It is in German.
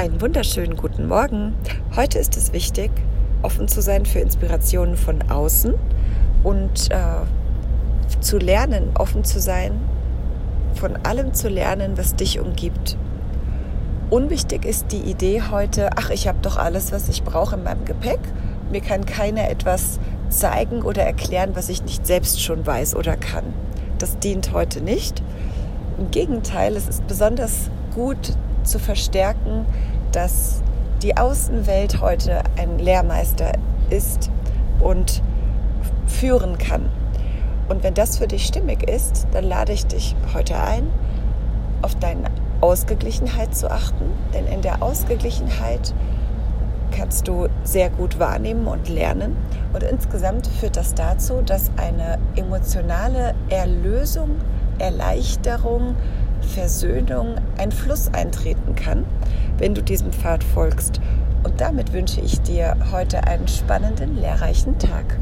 Einen wunderschönen guten Morgen. Heute ist es wichtig, offen zu sein für Inspirationen von außen und äh, zu lernen, offen zu sein, von allem zu lernen, was dich umgibt. Unwichtig ist die Idee heute, ach, ich habe doch alles, was ich brauche in meinem Gepäck. Mir kann keiner etwas zeigen oder erklären, was ich nicht selbst schon weiß oder kann. Das dient heute nicht. Im Gegenteil, es ist besonders gut zu verstärken, dass die Außenwelt heute ein Lehrmeister ist und führen kann. Und wenn das für dich stimmig ist, dann lade ich dich heute ein, auf deine Ausgeglichenheit zu achten. Denn in der Ausgeglichenheit kannst du sehr gut wahrnehmen und lernen. Und insgesamt führt das dazu, dass eine emotionale Erlösung, Erleichterung, Versöhnung, ein Fluss eintreten kann, wenn du diesem Pfad folgst. Und damit wünsche ich dir heute einen spannenden, lehrreichen Tag.